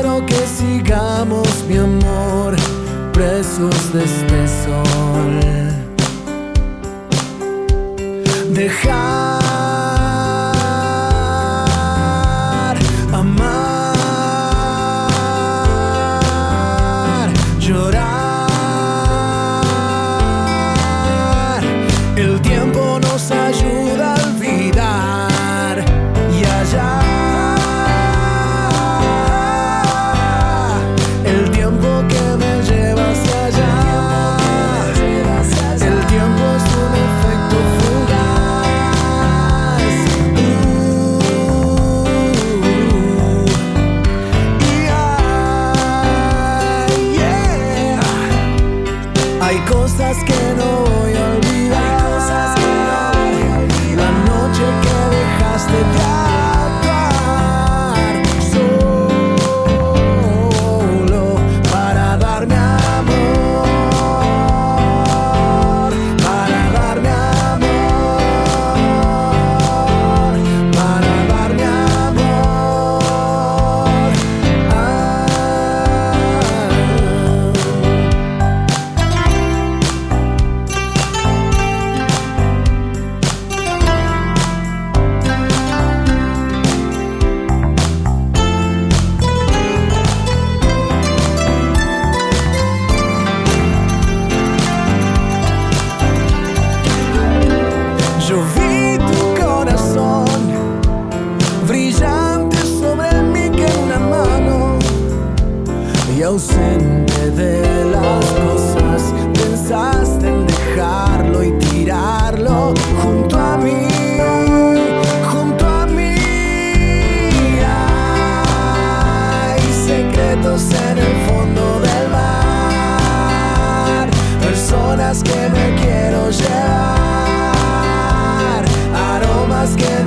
quiero que sigamos, mi amor, presos de este sol. Dejar Hay de las cosas. Pensaste en dejarlo y tirarlo junto a mí. junto a mí Hay secretos En el fondo del mar, personas que me quiero llevar, aromas que